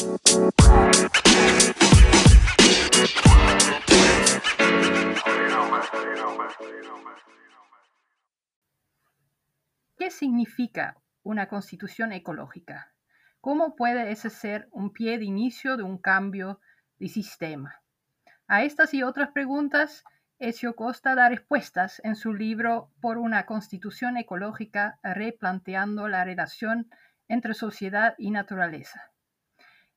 ¿Qué significa una constitución ecológica? ¿Cómo puede ese ser un pie de inicio de un cambio de sistema? A estas y otras preguntas, Ezio Costa da respuestas en su libro Por una constitución ecológica, replanteando la relación entre sociedad y naturaleza.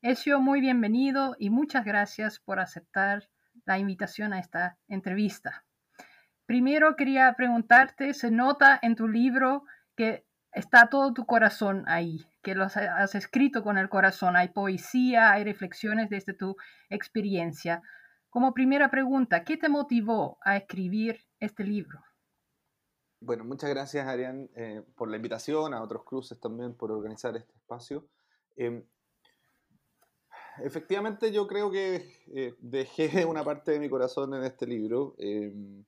Ezio, muy bienvenido y muchas gracias por aceptar la invitación a esta entrevista. Primero quería preguntarte, se nota en tu libro que está todo tu corazón ahí, que lo has escrito con el corazón, hay poesía, hay reflexiones desde tu experiencia. Como primera pregunta, ¿qué te motivó a escribir este libro? Bueno, muchas gracias, Arián, eh, por la invitación, a otros cruces también por organizar este espacio. Em, efectivamente, yo creo que eh, dejé una parte de mi corazón en este libro. Em,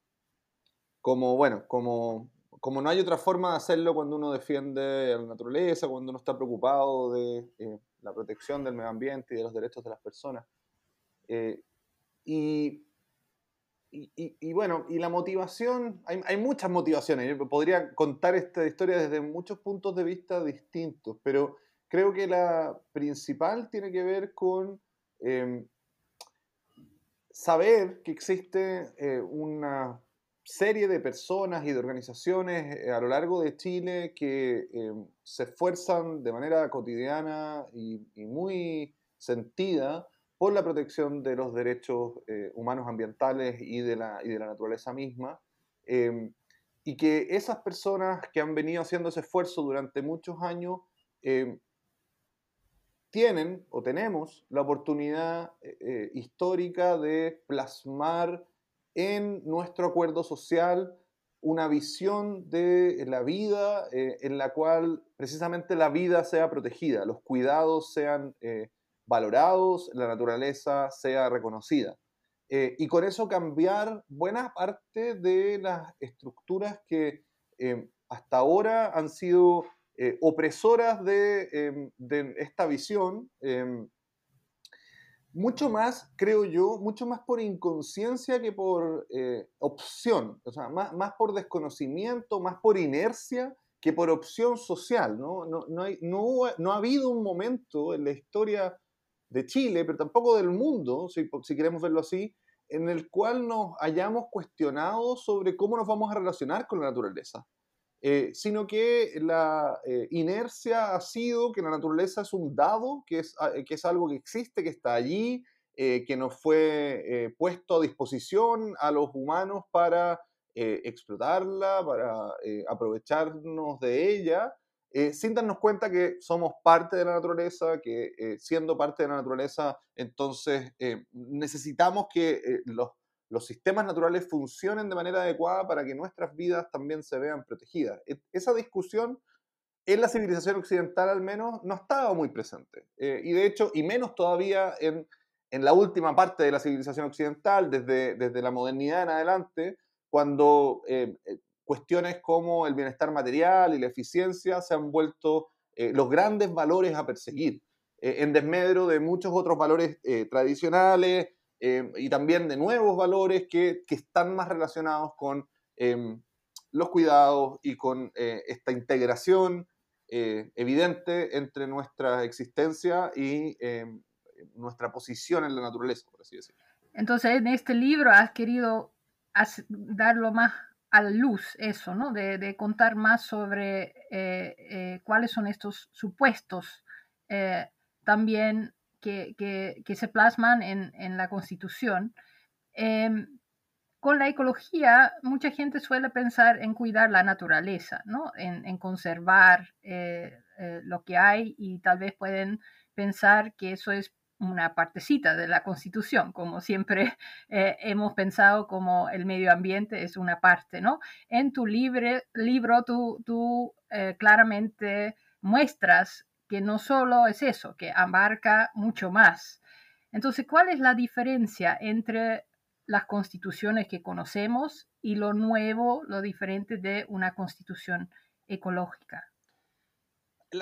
como, bueno, como como no hay otra forma de hacerlo cuando uno defiende a la naturaleza, cuando uno está preocupado de eh, la protección del medio ambiente y de los derechos de las personas. Eh, y, y, bueno, y la motivación, hay, hay, muchas motivaciones, yo podría contar esta historia desde muchos puntos de vista distintos, pero creo que la principal tiene que ver con em, saber que existe eh, una serie de personas y de organizaciones eh, a lo largo de Chile que eh, se esfuerzan de manera cotidiana y, muy sentida por la protección de los derechos eh, humanos ambientales y de, la, y de la naturaleza misma. Em, y que esas personas que han venido haciendo ese esfuerzo durante muchos años em, tienen o tenemos la oportunidad histórica de plasmar en nuestro acuerdo social una visión de la vida eh, en la cual precisamente la vida sea protegida, los cuidados sean eh, valorados, la naturaleza sea reconocida. Eh, y con eso cambiar buena parte de las estructuras que hasta ahora han sido opresoras de, de, esta visión mucho más, creo yo, mucho más por inconsciencia que por eh, opción, o sea, más, más, por desconocimiento, más por inercia que por opción social, ¿no? No, no, no, ha habido un momento en la historia de Chile, pero tampoco del mundo, si, si queremos verlo así, en el cual nos hayamos cuestionado sobre cómo nos vamos a relacionar con la naturaleza. Eh, sino que la eh, inercia ha sido que la naturaleza es un dado, que es, ah, que es algo que existe, que está allí, eh, que nos fue puesto a disposición a los humanos para explotarla, para aprovecharnos de ella, sin darnos cuenta que somos parte de la naturaleza, que siendo parte de la naturaleza, entonces necesitamos que los los sistemas naturales funcionen de manera adecuada para que nuestras vidas también se vean protegidas. E, esa discusión en la civilización occidental al menos no estaba muy presente. Eh, y de hecho, y menos todavía en, la última parte de la civilización occidental, desde, la modernidad en adelante, cuando eh, eh, cuestiones como el bienestar material y la eficiencia se han vuelto los grandes valores a perseguir, en desmedro de muchos otros valores tradicionales, Em, y también de nuevos valores que, que están más relacionados con em, los cuidados y con eh, esta integración eh, evidente entre nuestra existencia y em, nuestra posición en la naturaleza, por así decirlo. Entonces, en este libro has querido darlo más a la luz, eso, ¿no? De, contar más sobre eh, cuáles son estos supuestos también que, se plasman en, la Constitución. Em, con la ecología, mucha gente suele pensar en cuidar la naturaleza, ¿no? en, conservar eh, eh, lo que hay y tal vez pueden pensar que eso es una partecita de la Constitución, como siempre eh, hemos pensado como el medio ambiente es una parte, ¿no? En tu libre, libro tú, tú claramente muestras que no solo es eso, que abarca mucho más. Entonces, ¿cuál es la diferencia entre las constituciones que conocemos y lo nuevo, lo diferente de una constitución ecológica?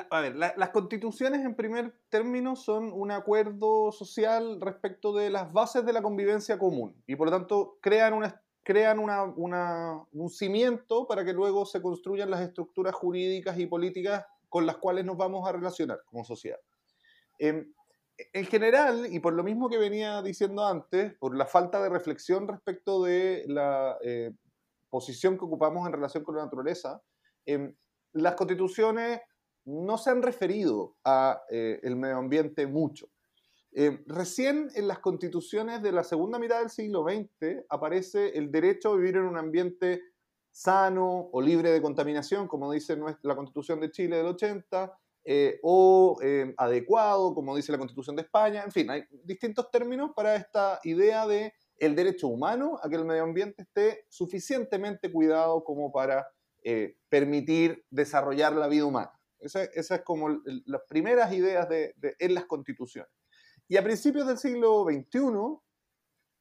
a ver, las constituciones en primer término son un acuerdo social respecto de las bases de la convivencia común y por lo tanto crean, una, crean un cimiento para que luego se construyan las estructuras jurídicas y políticas con las cuales nos vamos a relacionar como sociedad. Em, en general, y por lo mismo que venía diciendo antes, por la falta de reflexión respecto de la eh, posición que ocupamos en relación con la naturaleza, em, las constituciones no se han referido a eh, medio ambiente mucho. Eh, recién en las constituciones de la segunda mitad del siglo XX aparece el derecho a vivir en un ambiente sano o libre de contaminación, como dice la Constitución de Chile del 80, eh, o adecuado, como dice la Constitución de España. En fin, hay distintos términos para esta idea de el derecho humano a que el medio ambiente esté suficientemente cuidado como para permitir desarrollar la vida humana. Esa, es como las primeras ideas de, en las constituciones. Y a principios del siglo XXI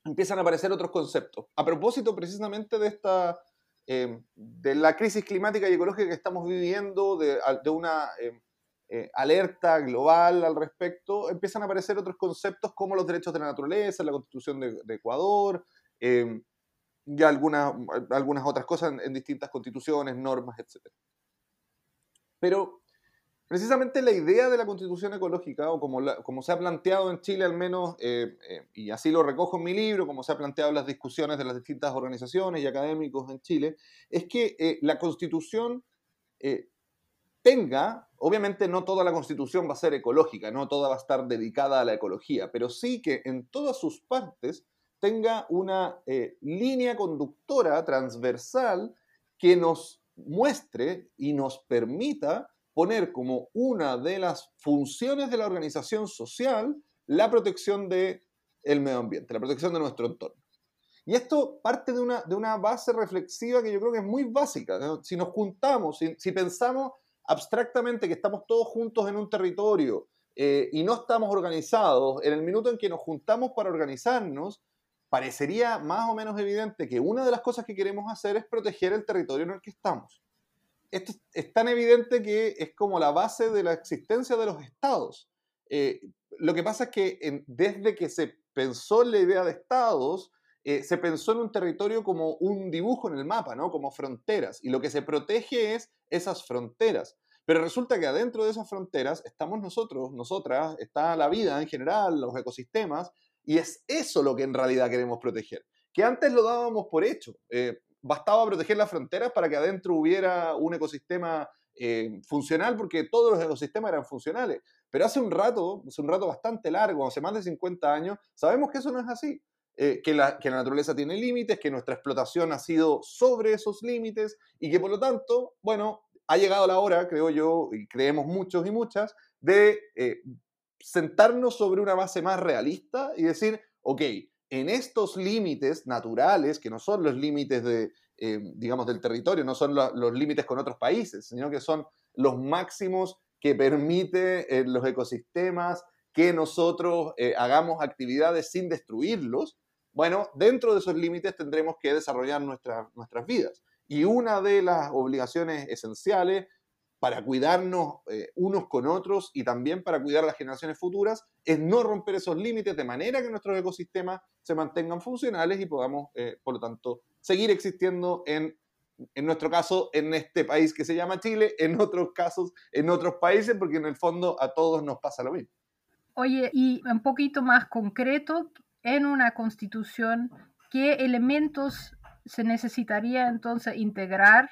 empiezan a aparecer otros conceptos. A propósito precisamente de esta, eh, de la crisis climática y ecológica que estamos viviendo, de, una eh, eh, alerta global al respecto, empiezan a aparecer otros conceptos como los derechos de la naturaleza, la constitución de, Ecuador, y algunas, algunas otras cosas en, en distintas constituciones, normas, etc. Pero Precisamente la idea de la constitución ecológica, o como, se ha planteado en Chile al menos, eh, eh, y así lo recojo en mi libro, como se ha planteado en las discusiones de las distintas organizaciones y académicos en Chile, es que eh, la constitución tenga, obviamente no toda la constitución va a ser ecológica, no toda va a estar dedicada a la ecología, pero sí que en todas sus partes tenga una línea conductora transversal que nos muestre y nos permita poner como una de las funciones de la organización social la protección del el medio ambiente, la protección de nuestro entorno. Y esto parte de una, de una base reflexiva que yo creo que es muy básica. Si nos juntamos, si, pensamos abstractamente que estamos todos juntos en un territorio eh, y no estamos organizados, en el minuto en que nos juntamos para organizarnos, parecería más o menos evidente que una de las cosas que queremos hacer es proteger el territorio en el que estamos esto es tan evidente que es como la base de la existencia de los estados. Eh, lo que pasa es que desde que se pensó en la idea de estados, eh, se pensó en un territorio como un dibujo en el mapa, ¿no? Como fronteras. Y lo que se protege es esas fronteras. Pero resulta que adentro de esas fronteras estamos nosotros, nosotras, está la vida en general, los ecosistemas, y es eso lo que en realidad queremos proteger. Que antes lo dábamos por hecho. Eh, bastaba proteger las fronteras para que adentro hubiera un ecosistema eh, funcional, porque todos los ecosistemas eran funcionales. Pero hace un rato, hace un rato bastante largo, hace más de 50 años, sabemos que eso no es así. Eh, que, la, que la naturaleza tiene límites, que nuestra explotación ha sido sobre esos límites y que por lo tanto, bueno, ha llegado la hora, creo yo, y creemos muchos y muchas, de eh, sentarnos sobre una base más realista y decir, ok, en estos límites naturales, que no son los límites de, eh, digamos, del territorio, no son los límites con otros países, sino que son los máximos que permite eh, los ecosistemas que nosotros eh, hagamos actividades sin destruirlos, bueno, dentro de esos límites tendremos que desarrollar nuestras vidas. Y una de las obligaciones esenciales para cuidarnos eh, unos con otros y también para cuidar a las generaciones futuras, es no romper esos límites de manera que nuestros ecosistemas se mantengan funcionales y podamos, eh, por lo tanto, seguir existiendo en, en nuestro caso, en este país que se llama Chile, en otros casos, en otros países, porque en el fondo a todos nos pasa lo mismo. Oye, y un poquito más concreto, en una constitución, ¿qué elementos se necesitaría entonces integrar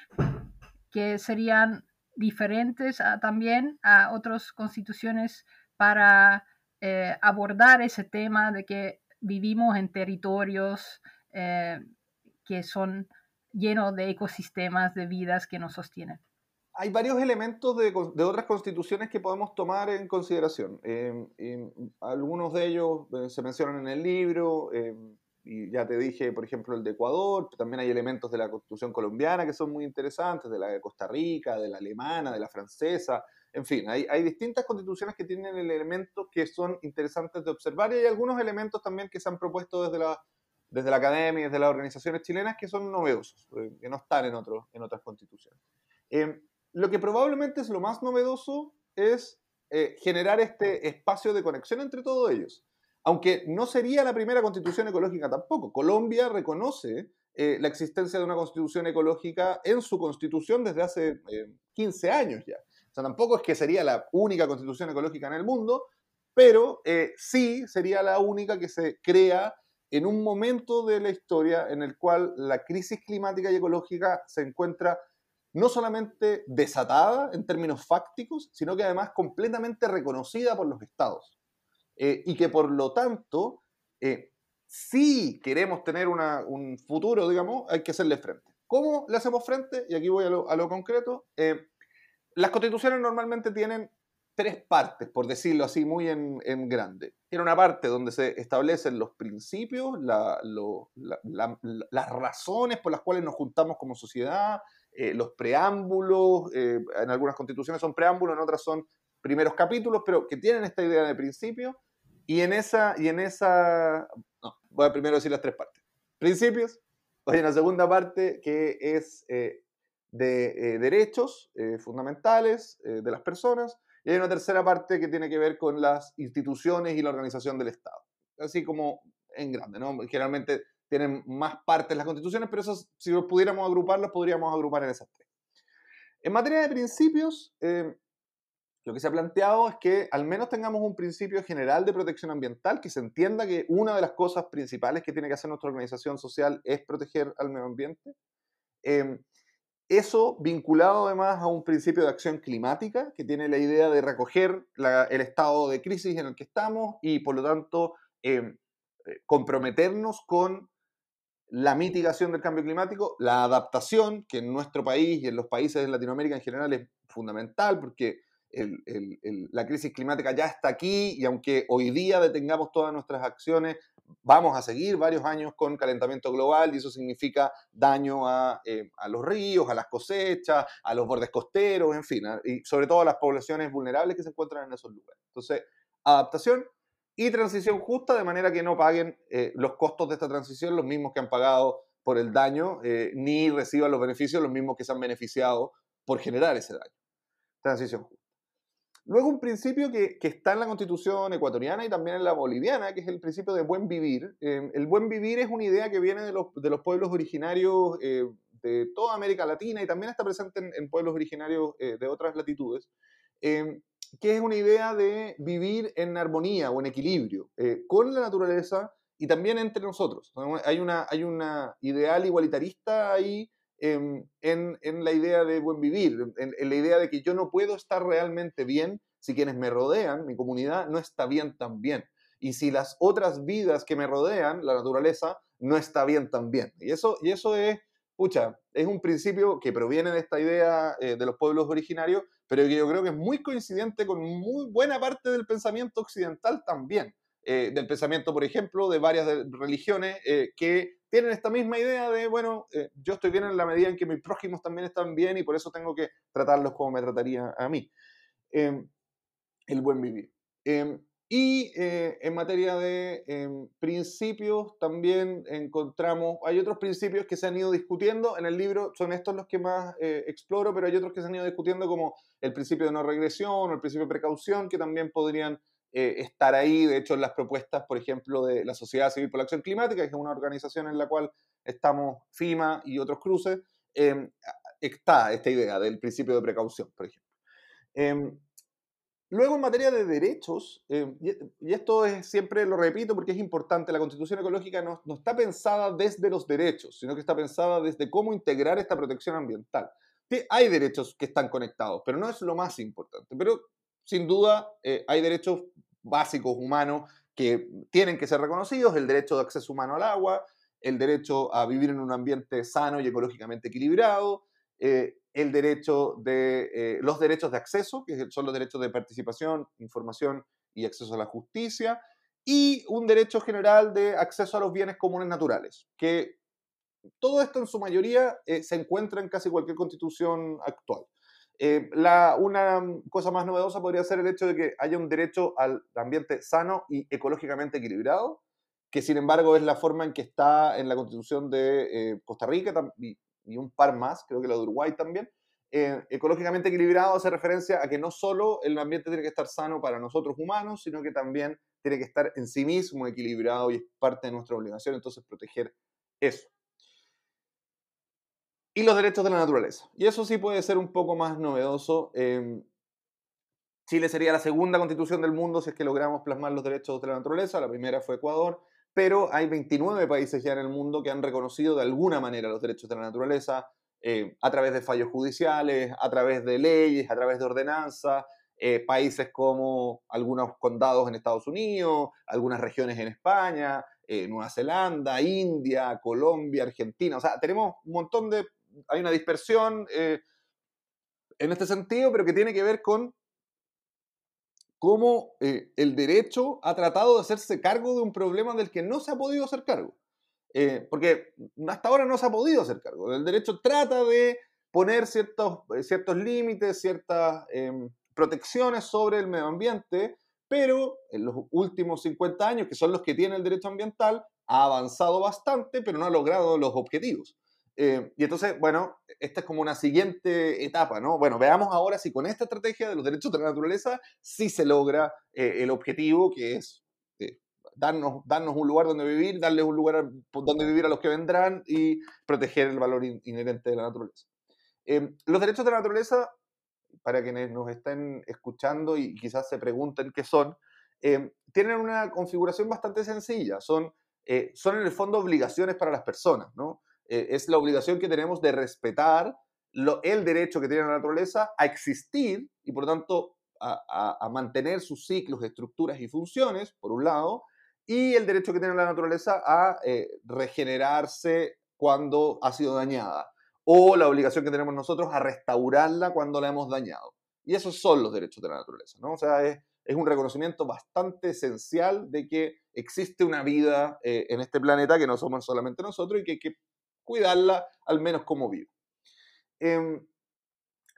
que serían diferentes también a otras constituciones para eh, abordar ese tema de que vivimos en territorios eh, que son llenos de ecosistemas, de vidas que nos sostienen. Hay varios elementos de, otras constituciones que podemos tomar en consideración. Em, em, algunos de ellos eh, se mencionan en el libro. Y ya te dije, por ejemplo, el de Ecuador, también hay elementos de la constitución colombiana que son muy interesantes, de la de Costa Rica, de la alemana, de la francesa, en fin, hay, hay distintas constituciones que tienen elementos que son interesantes de observar y hay algunos elementos también que se han propuesto desde la, desde la academia y desde las organizaciones chilenas que son novedosos, eh, que no están en, otros en otras constituciones. Eh, lo que probablemente es lo más novedoso es eh, generar este espacio de conexión entre todos ellos. Aunque no sería la primera constitución ecológica tampoco. Colombia reconoce eh, la existencia de una constitución ecológica en su constitución desde hace 15 eh, años ya. O sea, tampoco es que sería la única constitución ecológica en el mundo, pero sí sería la única que se crea en un momento de la historia en el cual la crisis climática y ecológica se encuentra no solamente desatada en términos fácticos, sino que además completamente reconocida por los estados. Eh, y que por lo tanto, eh, si queremos tener un futuro, digamos, hay que hacerle frente. ¿Cómo le hacemos frente? Y aquí voy a lo, concreto. Eh, las constituciones normalmente tienen tres partes, por decirlo así, muy en, grande. Tiene una parte donde se establecen los principios, las razones por las cuales nos juntamos como sociedad, los preámbulos, en algunas constituciones son preámbulos, en otras son primeros capítulos, pero que tienen esta idea de principio. Y en esa, y en esa no, voy a primero decir las tres partes. Principios, en la segunda parte que es eh, de derechos fundamentales de las personas, y hay una tercera parte que tiene que ver con las instituciones y la organización del Estado. Así como en grande, ¿no? Generalmente tienen más partes las constituciones, pero eso, si los pudiéramos agruparlos, podríamos agrupar en esas tres. En materia de principios, eh, lo que se ha planteado es que al menos tengamos un principio general de protección ambiental, que se entienda que una de las cosas principales que tiene que hacer nuestra organización social es proteger al medio ambiente. Eh, eso vinculado además a un principio de acción climática, que tiene la idea de recoger el estado de crisis en el que estamos y por lo tanto eh, comprometernos con la mitigación del cambio climático, la adaptación, que en nuestro país y en los países de Latinoamérica en general es fundamental, porque la crisis climática ya está aquí y aunque hoy día detengamos todas nuestras acciones, vamos a seguir varios años con calentamiento global y eso significa daño a, eh, a los ríos, a las cosechas, a los bordes costeros, en fin, y sobre todo a las poblaciones vulnerables que se encuentran en esos lugares. Entonces, adaptación, y transición justa de manera que no paguen eh, los costos de esta transición los mismos que han pagado por el daño, eh, ni reciban los beneficios los mismos que se han beneficiado por generar ese daño. Transición justa. Luego un principio que, está en la constitución ecuatoriana y también en la boliviana, que es el principio de buen vivir. Eh, el buen vivir es una idea que viene de los, de los pueblos originarios de toda América Latina y también está presente en, pueblos originarios de otras latitudes que es una idea de vivir en armonía o en equilibrio eh, con la naturaleza y también entre nosotros. Hay una, hay una ideal igualitarista ahí em, en, en, la idea de buen vivir, en, la idea de que yo no puedo estar realmente bien si quienes me rodean, mi comunidad, no está bien también. Y si las otras vidas que me rodean, la naturaleza, no está bien también. Y eso, y eso es, pucha, es un principio que proviene de esta idea eh, de los pueblos originarios, pero que yo creo que es muy coincidente con muy buena parte del pensamiento occidental también. Eh, del pensamiento, por ejemplo, de varias religiones eh, que tienen esta misma idea de, bueno, eh, yo estoy bien en la medida en que mis prójimos también están bien y por eso tengo que tratarlos como me trataría a mí. Em, el buen vivir. Em, y eh, en materia de em, principios también encontramos, hay otros principios que se han ido discutiendo, en el libro son estos los que más eh, exploro, pero hay otros que se han ido discutiendo como el principio de no regresión o el principio de precaución, que también podrían eh, estar ahí, de hecho las propuestas, por ejemplo, de la Sociedad Civil por la Acción Climática, que es una organización en la cual estamos FIMA y otros cruces, em, está esta idea del principio de precaución, por ejemplo. Em, Luego, en materia de derechos, eh, y esto es, siempre lo repito porque es importante, la constitución ecológica no, no, está pensada desde los derechos, sino que está pensada desde cómo integrar esta protección ambiental. Hay derechos que están conectados, pero no es lo más importante. Pero sin duda eh, hay derechos básicos humanos que tienen que ser reconocidos, el derecho de acceso humano al agua, el derecho a vivir en un ambiente sano y ecológicamente equilibrado, eh, el derecho de, eh, los derechos de acceso, que son los derechos de participación, información y acceso a la justicia, y un derecho general de acceso a los bienes comunes naturales, que todo esto en su mayoría se encuentra en casi cualquier constitución actual. Eh, la, una cosa más novedosa podría ser el hecho de que haya un derecho al ambiente sano y ecológicamente equilibrado, que sin embargo es la forma en que está en la constitución de Costa Rica y y un par más, creo que la de Uruguay también, eh, ecológicamente equilibrado hace referencia a que no solo el ambiente tiene que estar sano para nosotros humanos, sino que también tiene que estar en sí mismo equilibrado y es parte de nuestra obligación entonces proteger eso. Y los derechos de la naturaleza. Y eso sí puede ser un poco más novedoso. Em, Chile sería la segunda constitución del mundo si es que logramos plasmar los derechos de la naturaleza. La primera fue Ecuador, pero hay 29 países ya en el mundo que han reconocido de alguna manera los derechos de la naturaleza. Eh, a través de fallos judiciales, a través de leyes, a través de ordenanzas, eh, países como algunos condados en Estados Unidos, algunas regiones en España, eh, Nueva Zelanda, India, Colombia, Argentina. O sea, tenemos un montón de... Hay una dispersión en este sentido, pero que tiene que ver con cómo el derecho ha tratado de hacerse cargo de un problema del que no se ha podido hacer cargo. Eh, porque hasta ahora no se ha podido hacer cargo. El derecho trata de poner ciertos, eh, ciertos límites, ciertas em, protecciones sobre el medio ambiente, pero en los últimos 50 años, que son los que tiene el derecho ambiental, ha avanzado bastante, pero no ha logrado los objetivos. Eh, y entonces, bueno, esta es como una siguiente etapa, ¿no? Bueno, veamos ahora si con esta estrategia de los derechos de la naturaleza sí se logra el objetivo que es darnos, darnos un lugar donde vivir, darles un lugar donde vivir a los que vendrán y proteger el valor inherente de la naturaleza. Em, los derechos de la naturaleza, para quienes nos estén escuchando y quizás se pregunten qué son, em, tienen una configuración bastante sencilla. Son, eh, son en el fondo obligaciones para las personas, ¿no? Eh, es la obligación que tenemos de respetar el derecho que tiene la naturaleza a existir y por tanto a, a, mantener sus ciclos, estructuras y funciones, por un lado, y el derecho que tiene la naturaleza a eh, regenerarse cuando ha sido dañada, o la obligación que tenemos nosotros a restaurarla cuando la hemos dañado. Y esos son los derechos de la naturaleza, ¿no? O sea, es, es un reconocimiento bastante esencial de que existe una vida eh, en este planeta que no somos solamente nosotros y que hay que cuidarla al menos como vive. Em,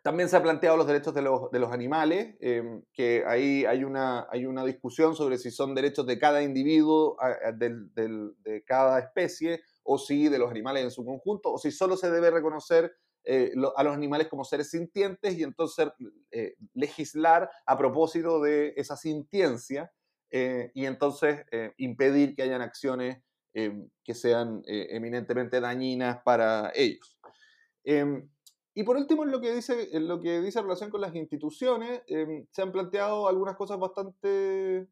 también se han planteado los derechos de los, de los animales, em, que ahí hay una, hay una discusión sobre si son derechos de cada individuo, de cada especie, o si de los animales en su conjunto, o si solo se debe reconocer eh, a los animales como seres sintientes y entonces eh, legislar a propósito de esa sintiencia eh, y entonces impedir que hayan acciones em, que sean eminentemente dañinas para ellos. Em, y por último, en lo que dice, en lo que dice relación con las instituciones, em, se han planteado algunas cosas bastante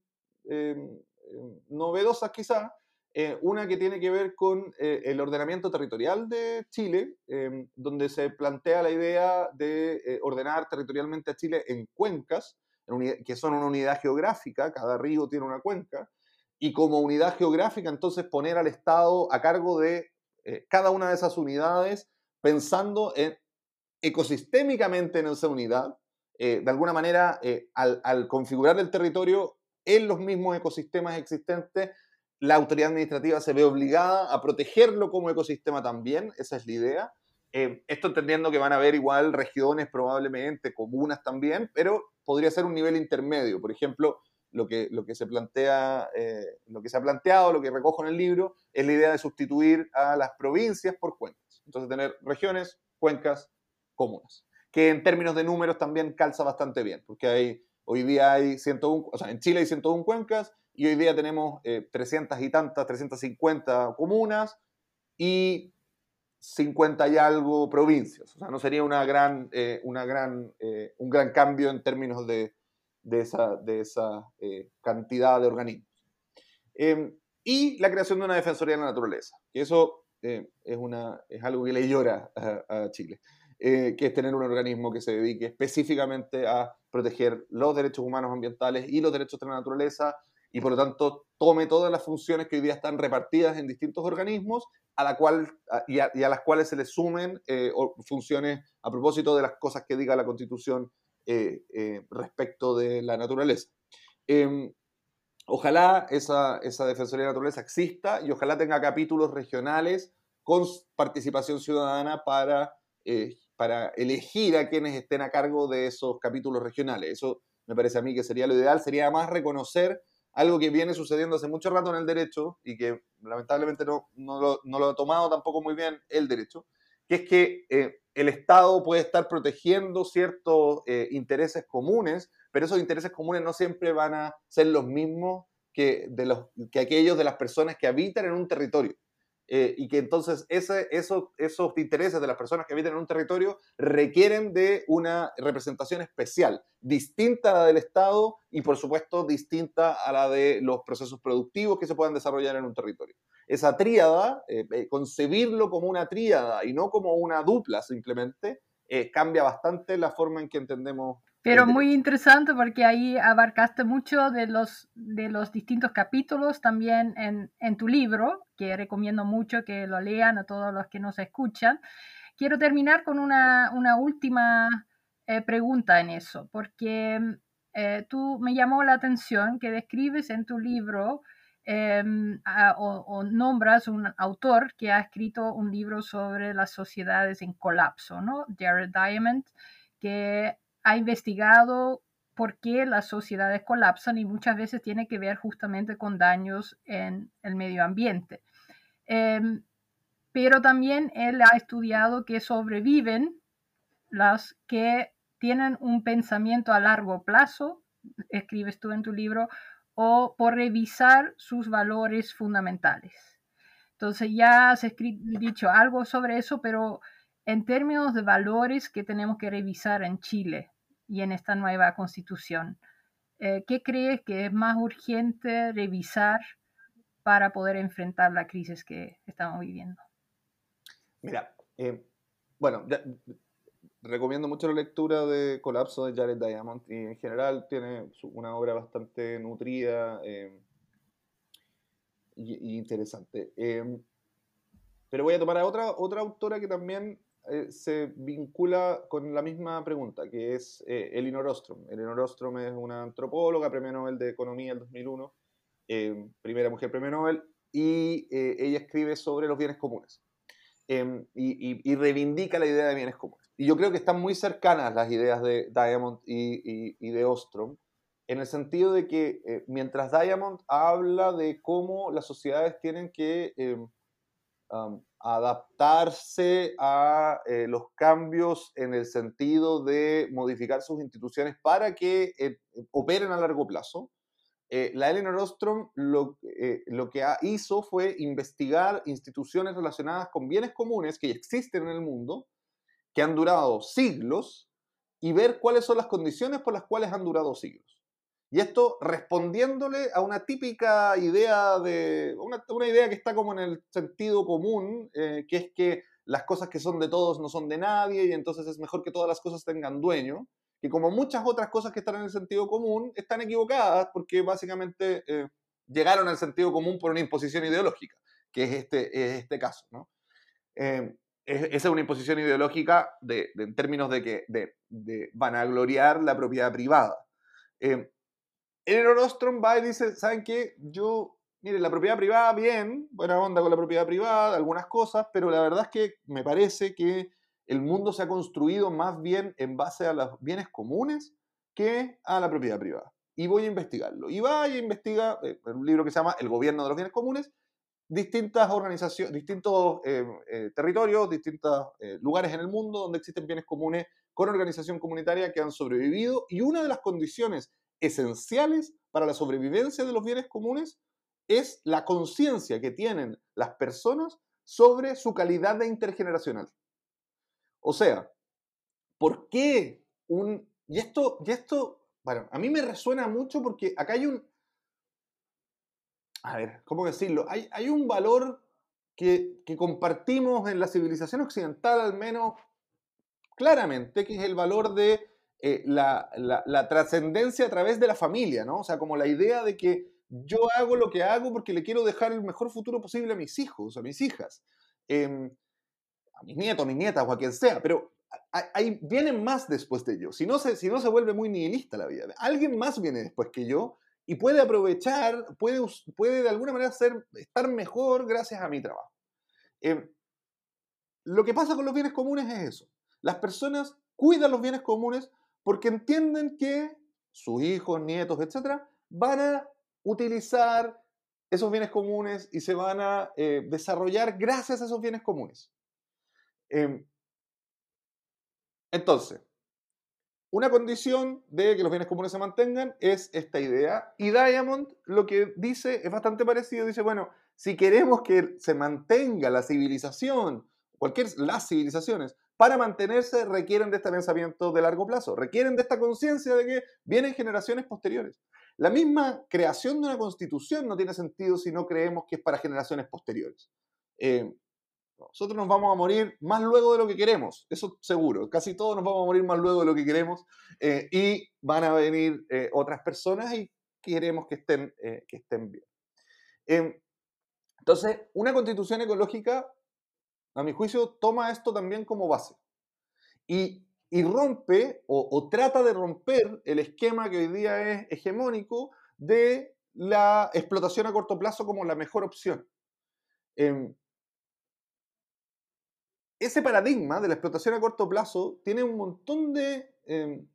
novedosas quizás. Eh, una que tiene que ver con eh, el ordenamiento territorial de Chile, donde se plantea la idea de eh, ordenar territorialmente a Chile en cuencas, que son una unidad geográfica, cada río tiene una cuenca, y como unidad geográfica entonces poner al Estado a cargo de cada una de esas unidades pensando en ecosistémicamente en esa unidad, eh, de alguna manera, eh, al, configurar el territorio en los mismos ecosistemas existentes, la autoridad administrativa se ve obligada a protegerlo como ecosistema también, esa es la idea. Eh, esto entendiendo que van a haber igual regiones probablemente, comunas también, pero podría ser un nivel intermedio. Por ejemplo, lo que, lo que, se plantea, lo que se ha planteado, lo que recojo en el libro, es la idea de sustituir a las provincias por cuencas. Entonces, tener regiones, cuencas, comunas, que en términos de números también calza bastante bien, porque hay, hoy día hay 101, o sea, en Chile hay 101 cuencas y hoy día tenemos 300 eh, y tantas, 350 comunas y 50 y algo provincias. O sea, no sería una gran, eh, una gran, eh, un gran cambio en términos de, de esa, de esa cantidad de organismos. Em, y la creación de una Defensoría de la Naturaleza, que eso es, una, es algo que le llora a Chile. Eh, que es tener un organismo que se dedique específicamente a proteger los derechos humanos ambientales y los derechos de la naturaleza y por lo tanto tome todas las funciones que hoy día están repartidas en distintos organismos a la cual, y, a, las cuales se le sumen eh, funciones a propósito de las cosas que diga la Constitución eh, respecto de la naturaleza. Em, ojalá esa, esa Defensoría de la Naturaleza exista y ojalá tenga capítulos regionales con participación ciudadana para para elegir a quienes estén a cargo de esos capítulos regionales. Eso me parece a mí que sería lo ideal, sería más reconocer algo que viene sucediendo hace mucho rato en el derecho y que lamentablemente no, no, lo, ha tomado tampoco muy bien el derecho, que es que eh, el Estado puede estar protegiendo ciertos eh, intereses comunes, pero esos intereses comunes no siempre van a ser los mismos que, de los, que aquellos de las personas que habitan en un territorio. Eh, y que entonces esos, esos intereses de las personas que habitan en un territorio requieren de una representación especial, distinta a la del Estado y por supuesto distinta a la de los procesos productivos que se puedan desarrollar en un territorio. Esa tríada, eh, eh, concebirlo como una tríada y no como una dupla simplemente, cambia bastante la forma en que entendemos pero muy interesante porque ahí abarcaste mucho de los, de los distintos capítulos también en, en, tu libro, que recomiendo mucho que lo lean a todos los que nos escuchan. Quiero terminar con una, una última eh, pregunta en eso, porque eh, tú me llamó la atención que describes en tu libro em, o, nombras un autor que ha escrito un libro sobre las sociedades en colapso, ¿no? Jared Diamond, que ha investigado por qué las sociedades colapsan y muchas veces tiene que ver justamente con daños en el medio ambiente. Em, pero también él ha estudiado que sobreviven las que tienen un pensamiento a largo plazo, escribes tú en tu libro, o por revisar sus valores fundamentales. Entonces ya has dicho algo sobre eso, pero en términos de valores que tenemos que revisar en Chile y en esta nueva constitución, eh, ¿qué crees que es más urgente revisar para poder enfrentar la crisis que estamos viviendo? Mira, eh, bueno, recomiendo mucho la lectura de Colapso de Jared Diamond y en general tiene una obra bastante nutrida e interesante. pero voy a tomar a otra, autora que también eh, se vincula con la misma pregunta, que es eh, Elinor Ostrom. Elinor Ostrom es una antropóloga, premio Nobel de Economía en 2001, eh, primera mujer premio Nobel, y ella escribe sobre los bienes comunes em, y, reivindica la idea de bienes comunes. Y yo creo que están muy cercanas las ideas de Diamond y, de Ostrom, en el sentido de que mientras Diamond habla de cómo las sociedades tienen que em, adaptarse a eh, los cambios en el sentido de modificar sus instituciones para que eh, operen a largo plazo. Eh, la Eleanor Ostrom lo, lo que hizo fue investigar instituciones relacionadas con bienes comunes que existen en el mundo, que han durado siglos, y ver cuáles son las condiciones por las cuales han durado siglos. Y esto respondiéndole a una típica idea de. una, idea que está como en el sentido común, eh, que es que las cosas que son de todos no son de nadie, y entonces es mejor que todas las cosas tengan dueño. Que como muchas otras cosas que están en el sentido común, están equivocadas porque básicamente eh, llegaron al sentido común por una imposición ideológica, que es este, este caso. ¿no? Eh, esa es una imposición ideológica de, en términos de que de, de vanagloriar la propiedad privada. El Ostrom va y dice, ¿saben qué? Yo, mire, la propiedad privada, bien, buena onda con la propiedad privada, algunas cosas, pero la verdad es que me parece que el mundo se ha construido más bien en base a los bienes comunes que a la propiedad privada. Y voy a investigarlo. Y va y investiga eh, un libro que se llama El gobierno de los bienes comunes, distintas organizaciones, distintos eh, eh, territorios, distintos lugares en el mundo donde existen bienes comunes con organización comunitaria que han sobrevivido. Y una de las condiciones esenciales para la sobrevivencia de los bienes comunes es la conciencia que tienen las personas sobre su calidad de intergeneracional. O sea, ¿por qué un... Y esto, y esto, bueno, a mí me resuena mucho porque acá hay un... A ver, ¿cómo decirlo? Hay, hay un valor que, que compartimos en la civilización occidental al menos claramente, que es el valor de eh, la, trascendencia a través de la familia, ¿no? O sea, como la idea de que yo hago lo que hago porque le quiero dejar el mejor futuro posible a mis hijos, a mis hijas, em, a mis nietos, a mis nietas o a quien sea, pero hay, vienen más después de yo. Si no, se, si no se vuelve muy nihilista la vida, alguien más viene después que yo y puede aprovechar, puede, puede de alguna manera estar mejor gracias a mi trabajo. Em, lo que pasa con los bienes comunes es eso. Las personas cuidan los bienes comunes porque entienden que sus hijos, nietos, etcétera, van a utilizar esos bienes comunes y se van a eh, desarrollar gracias a esos bienes comunes. Em, entonces, una condición de que los bienes comunes se mantengan es esta idea. Y Diamond lo que dice es bastante parecido. Dice, bueno, si queremos que se mantenga la civilización, cualquier, las civilizaciones, para mantenerse requieren de este pensamiento de largo plazo, requieren de esta conciencia de que vienen generaciones posteriores. La misma creación de una constitución no tiene sentido si no creemos que es para generaciones posteriores. Eh, nosotros nos vamos a morir más luego de lo que queremos, eso seguro. Casi todos nos vamos a morir más luego de lo que queremos eh, y van a venir eh, otras personas y queremos que estén, que estén bien. Em, entonces, una constitución ecológica, a mi juicio, toma esto también como base. Y y rompe o, trata de romper el esquema que hoy día es hegemónico de la explotación a corto plazo como la mejor opción. Em, ese paradigma de la explotación a corto plazo tiene un montón de, em,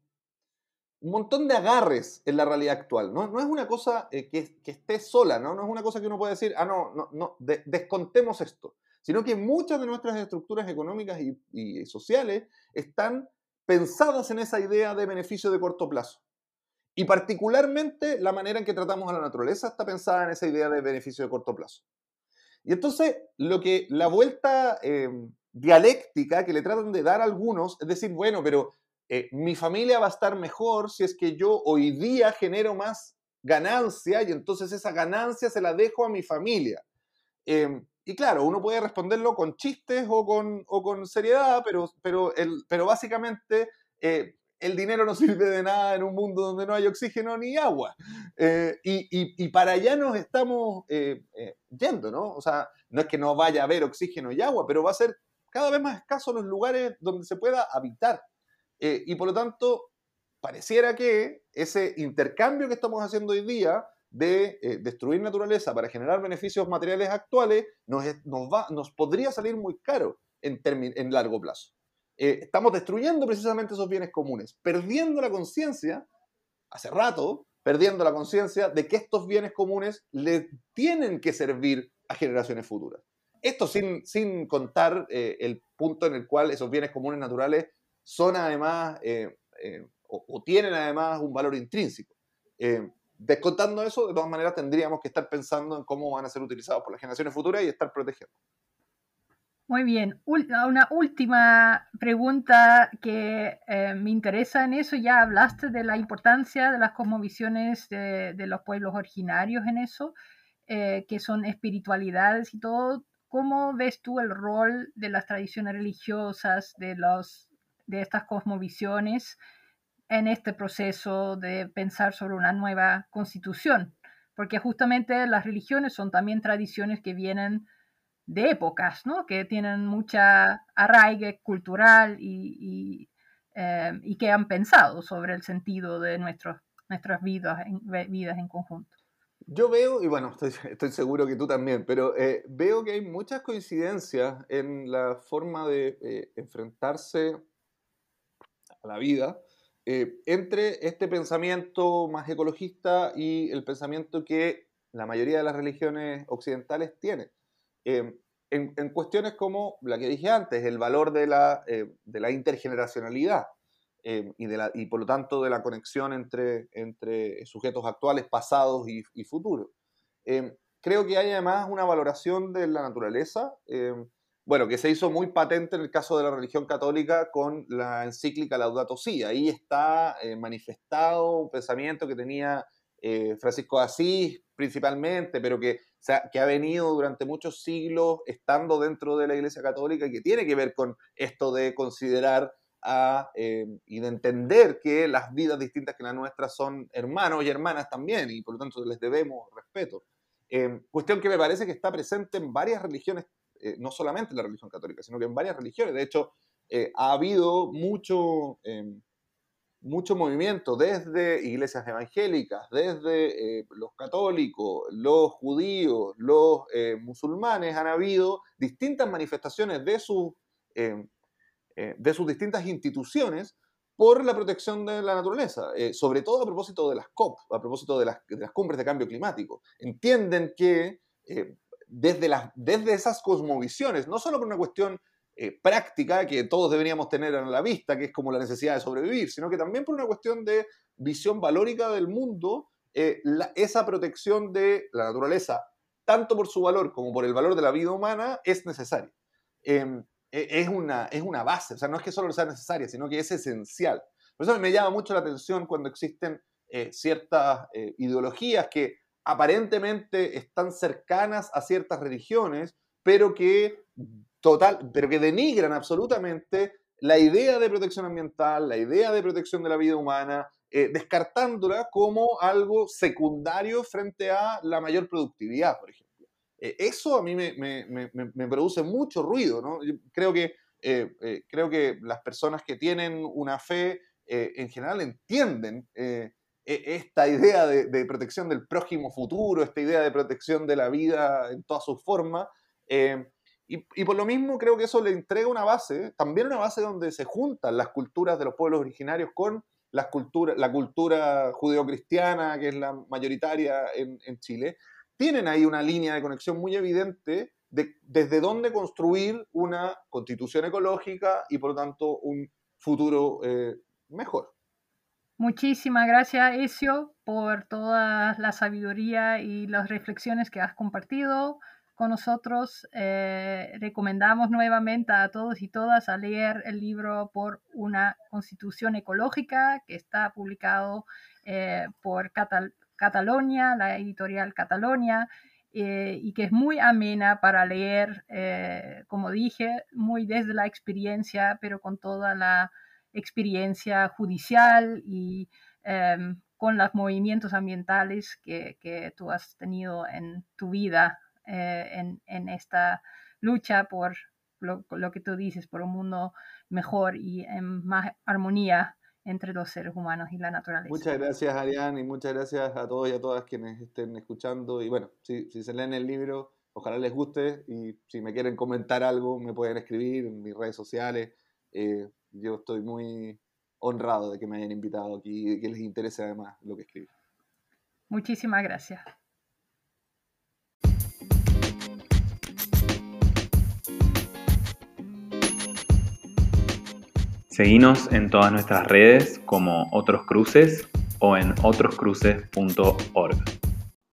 un montón de agarres en la realidad actual. No, es una cosa eh, que, esté sola, ¿no? es una cosa que uno puede decir, ah, no, no, no descontemos esto, sino que muchas de nuestras estructuras económicas y, sociales están pensadas en esa idea de beneficio de corto plazo. Y particularmente la manera en que tratamos a la naturaleza está pensada en esa idea de beneficio de corto plazo. Y entonces, lo que la vuelta eh, dialéctica que le tratan de dar a algunos es decir, bueno, pero eh, mi familia va a estar mejor si es que yo hoy día genero más ganancia y entonces esa ganancia se la dejo a mi familia. Em, y claro, uno puede responderlo con chistes o con, o con seriedad, pero, pero, el, pero básicamente eh, el dinero no sirve de nada en un mundo donde no hay oxígeno ni agua. Eh, y, y, para allá nos estamos yendo, ¿no? O sea, no es que no vaya a haber oxígeno y agua, pero va a ser cada vez más escaso los lugares donde se pueda habitar. y por lo tanto, pareciera que ese intercambio que estamos haciendo hoy día de eh, destruir naturaleza para generar beneficios materiales actuales nos, nos, va, nos podría salir muy caro en, en largo plazo. Eh, estamos destruyendo precisamente esos bienes comunes, perdiendo la conciencia, hace rato, perdiendo la conciencia de que estos bienes comunes le tienen que servir a generaciones futuras. Esto sin, sin contar eh, el punto en el cual esos bienes comunes naturales son además, o, o, tienen además un valor intrínseco. Descontando eso, de todas maneras tendríamos que estar pensando en cómo van a ser utilizados por las generaciones futuras y estar protegiendo. Muy bien. Una última pregunta que eh, me interesa en eso. Ya hablaste de la importancia de las cosmovisiones de, los pueblos originarios en eso, eh, que son espiritualidades y todo. ¿Cómo ves tú el rol de las tradiciones religiosas, de, los, de estas cosmovisiones en este proceso de pensar sobre una nueva constitución, porque justamente las religiones son también tradiciones que vienen de épocas, ¿no? que tienen mucha arraigue cultural y, eh, y, que han pensado sobre el sentido de nuestras vidas en conjunto. Yo veo, y bueno, estoy, seguro que tú también, pero eh, veo que hay muchas coincidencias en la forma de eh, enfrentarse a la vida eh, entre este pensamiento más ecologista y el pensamiento que la mayoría de las religiones occidentales tienen. Eh, en, cuestiones como la que dije antes, el valor de la, de la intergeneracionalidad y, de la, y por lo tanto de la conexión entre, entre sujetos actuales, pasados y, y futuros. creo que hay además una valoración de la naturaleza bueno, que se hizo muy patente en el caso de la religión católica con la encíclica Laudato Si. Ahí está eh, manifestado un pensamiento que tenía eh, Francisco de Asís principalmente, pero que, que ha venido durante muchos siglos estando dentro de la Iglesia Católica y que tiene que ver con esto de considerar eh, y de entender que las vidas distintas que las nuestras son hermanos y hermanas también, y por lo tanto les debemos respeto. cuestión que me parece que está presente en varias religiones eh, no solamente en la religión católica, sino que en varias religiones. De hecho, eh, ha habido mucho, em, mucho movimiento desde iglesias evangélicas, desde eh, los católicos, los judíos, los musulmanes, han habido distintas manifestaciones de, em, de sus distintas instituciones por la protección de la naturaleza, sobre todo a propósito de las COP, a propósito de las, cumbres de cambio climático. Entienden que desde, las, desde esas cosmovisiones, no solo por una cuestión eh, práctica que todos deberíamos tener a la vista, que es como la necesidad de sobrevivir, sino que también por una cuestión de visión valórica del mundo, eh, esa protección de la naturaleza, tanto por su valor como por el valor de la vida humana, es necesaria. E, es, una, es una base, o sea, no es que solo sea necesaria, sino que es esencial. Por eso me llama mucho la atención cuando existen eh, ciertas ideologías que aparentemente están cercanas a ciertas religiones, pero que total, pero que denigran absolutamente la idea de protección ambiental, la idea de protección de la vida humana, eh, descartándola como algo secundario frente a la mayor productividad, por ejemplo. Eh, eso a mí me, me, me, produce mucho ruido, ¿no? creo, que, eh, creo que las personas que tienen una fe en general entienden e, esta idea de, de, protección del prójimo futuro, esta idea de protección de la vida en todas sus formas, y, por lo mismo creo que eso le entrega una base, también una base donde se juntan las culturas de los pueblos originarios con las culturas, la cultura judeocristiana, que es la mayoritaria en, Chile. Tienen ahí una línea de conexión muy evidente de desde dónde construir una constitución ecológica y por lo tanto un futuro eh, mejor. Muchísimas gracias, Ezio, por toda la sabiduría y las reflexiones que has compartido con nosotros. Eh, recomendamos nuevamente a todos y todas a leer el libro por una constitución ecológica que está publicado eh, por Catalonia, la editorial Catalonia, eh, y que es muy amena para leer, como dije, muy desde la experiencia, pero con toda la experiencia judicial y em, con los movimientos ambientales que, que tú has tenido en tu vida eh, en, esta lucha por lo, que tú dices, por un mundo mejor y en más armonía entre los seres humanos y la naturaleza. Muchas gracias, Ariane, y muchas gracias a todos y a todas quienes estén escuchando. Y bueno, si, si se leen el libro, ojalá les guste y si me quieren comentar algo, me pueden escribir en mis redes sociales. Eh, yo estoy muy honrado de que me hayan invitado aquí y que les interese además lo que escribo. Muchísimas gracias. Seguinos en todas nuestras redes como Otros Cruces o en otroscruces.org.